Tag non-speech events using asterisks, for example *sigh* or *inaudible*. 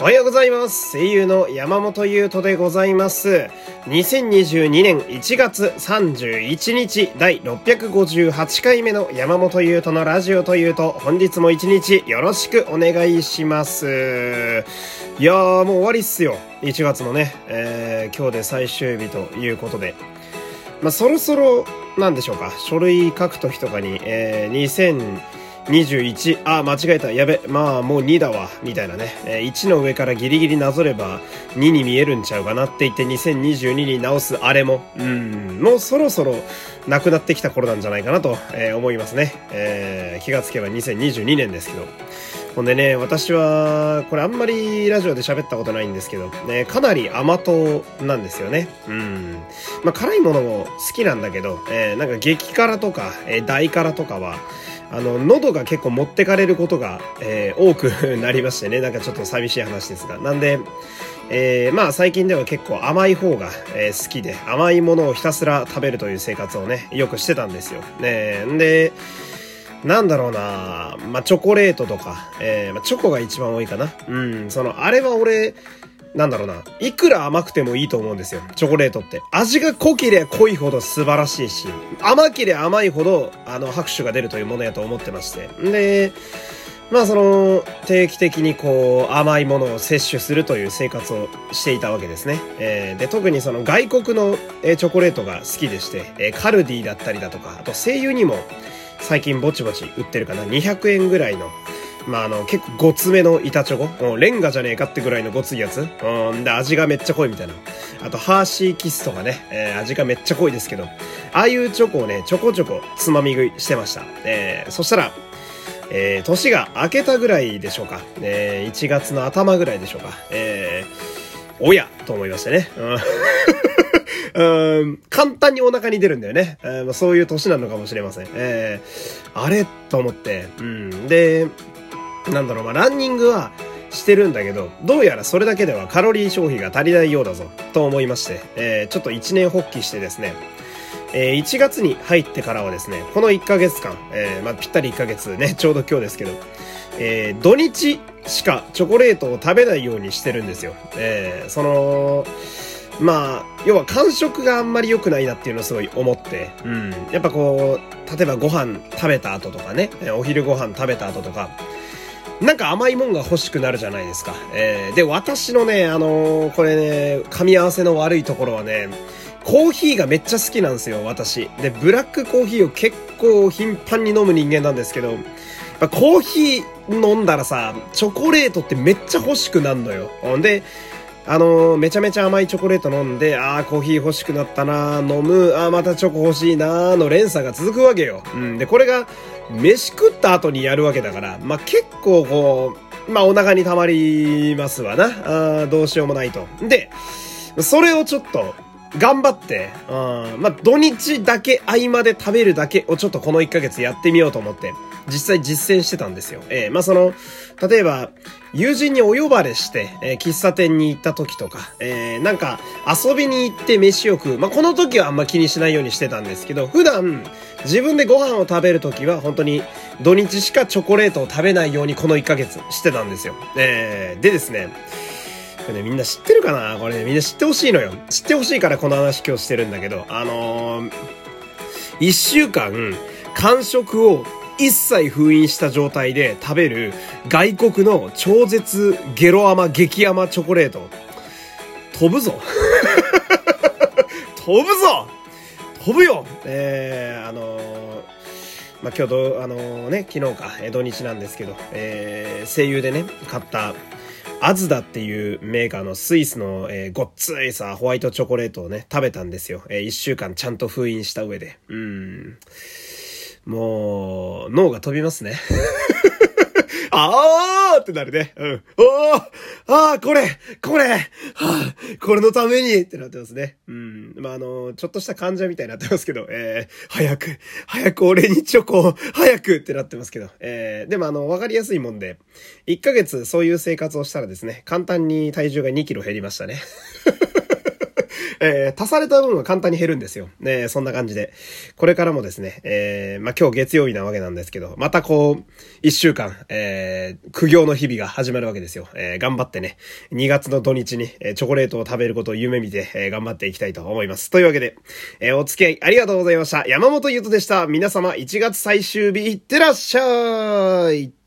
おはようございます。声優の山本優斗でございます。2022年1月31日第658回目の山本優斗のラジオというと本日も一日よろしくお願いします。いやーもう終わりっすよ。1月もね、えー、今日で最終日ということで。まあ、そろそろ、なんでしょうか。書類書くときとかに、えー、21、あ、間違えた。やべ。まあ、もう2だわ。みたいなね。え、1の上からギリギリなぞれば2に見えるんちゃうかなって言って2022に直すあれも、うん、もうそろそろなくなってきた頃なんじゃないかなと、え、思いますね。えー、気がつけば2022年ですけど。ほんでね、私は、これあんまりラジオで喋ったことないんですけど、ね、かなり甘党なんですよね。うん。まあ、辛いものも好きなんだけど、えー、なんか激辛とか、えー、大辛とかは、あの、喉が結構持ってかれることが、えー、多く *laughs* なりましてね、なんかちょっと寂しい話ですが。なんで、えー、まあ最近では結構甘い方が、えー、好きで、甘いものをひたすら食べるという生活をね、よくしてたんですよ。ねで、なんだろうなまあ、チョコレートとか、えー、まあ、チョコが一番多いかな。うん、その、あれは俺、なんだろうな。いくら甘くてもいいと思うんですよ。チョコレートって。味が濃ければ濃いほど素晴らしいし、甘ければ甘いほど、あの、拍手が出るというものやと思ってまして。んで、まあその、定期的にこう、甘いものを摂取するという生活をしていたわけですね。えー、で、特にその外国の、チョコレートが好きでして、え、カルディだったりだとか、あと声優にも、最近ぼちぼち売ってるかな。200円ぐらいの。まあ、あの、結構ごつめの板チョコ？レンガじゃねえかってぐらいのごついやつ？うん。で、味がめっちゃ濃いみたいな。あと、ハーシーキスとかね。えー、味がめっちゃ濃いですけど。ああいうチョコをね、ちょこちょこつまみ食いしてました。えー、そしたら、えー、年が明けたぐらいでしょうか。えー、1月の頭ぐらいでしょうか。えー、おやと思いましてね。うん *laughs* うん、簡単にお腹に出るんだよね。えー、そういう年なのかもしれません。えー、あれ？と思って。うん。で、なんだろう、まあ、ランニングはしてるんだけど、どうやらそれだけではカロリー消費が足りないようだぞ、と思いまして、えー、ちょっと一年発起してですね、えー、1月に入ってからはですね、この1ヶ月間、えー、まあ、ぴったり1ヶ月ね、ちょうど今日ですけど、えー、土日しかチョコレートを食べないようにしてるんですよ。えー、その、まあ、要は感触があんまり良くないなっていうのをすごい思って、うん。やっぱこう、例えばご飯食べた後とかね、お昼ご飯食べた後とか、なんか甘いもんが欲しくなるじゃないですか。えー、で、私のね、あのー、これね、噛み合わせの悪いところはね、コーヒーがめっちゃ好きなんですよ、私。で、ブラックコーヒーを結構頻繁に飲む人間なんですけど、コーヒー飲んだらさ、チョコレートってめっちゃ欲しくなるのよ。んで、あのー、めちゃめちゃ甘いチョコレート飲んで、ああ、コーヒー欲しくなったな飲む、ああ、またチョコ欲しいなの連鎖が続くわけよ。うん。で、これが、飯食った後にやるわけだから、まあ、結構こう、まあ、お腹に溜まりますわな。あどうしようもないと。で、それをちょっと、頑張って、うん、まあ、土日だけ合間で食べるだけをちょっとこの1ヶ月やってみようと思って、実際実践してたんですよ。えー、まあ、その、例えば、友人にお呼ばれして、えー、喫茶店に行った時とか、えー、なんか、遊びに行って飯を食う。まあ、この時はあんま気にしないようにしてたんですけど、普段、自分でご飯を食べる時は、本当に、土日しかチョコレートを食べないようにこの1ヶ月してたんですよ。えー、でですね、これね、みんな知ってるかな？これね、みんな知ってほしいのよ。知ってほしいからこの話今日してるんだけど、あのー、一週間、間食を一切封印した状態で食べる外国の超絶ゲロ甘激甘チョコレート。飛ぶぞ *laughs* 飛ぶぞ飛ぶよえー、あのー、まあ、今日、あの、ね、昨日か、土日なんですけど、えー、声優でね、買った、アズダっていうメーカーのスイスの、えー、ごっついさ、ホワイトチョコレートをね、食べたんですよ。えー、一週間ちゃんと封印した上で。うん。もう、脳が飛びますね。*laughs* あーってなるね。うん。おーあーこれこれはあ、これのためにってなってますね。うん。まあ、あの、ちょっとした患者みたいになってますけど、えー、早く、早く俺にチョコを、早くってなってますけど、えー、でもあの、わかりやすいもんで、1ヶ月そういう生活をしたらですね、簡単に体重が2キロ減りましたね。*laughs* えー、足された分は簡単に減るんですよ。ねそんな感じで。これからもですね、えー、まあ、今日月曜日なわけなんですけど、またこう、一週間、えー、苦行の日々が始まるわけですよ。えー、頑張ってね、2月の土日に、えチョコレートを食べることを夢見て、えー、頑張っていきたいと思います。というわけで、えー、お付き合いありがとうございました。山本優斗でした。皆様、1月最終日、いってらっしゃい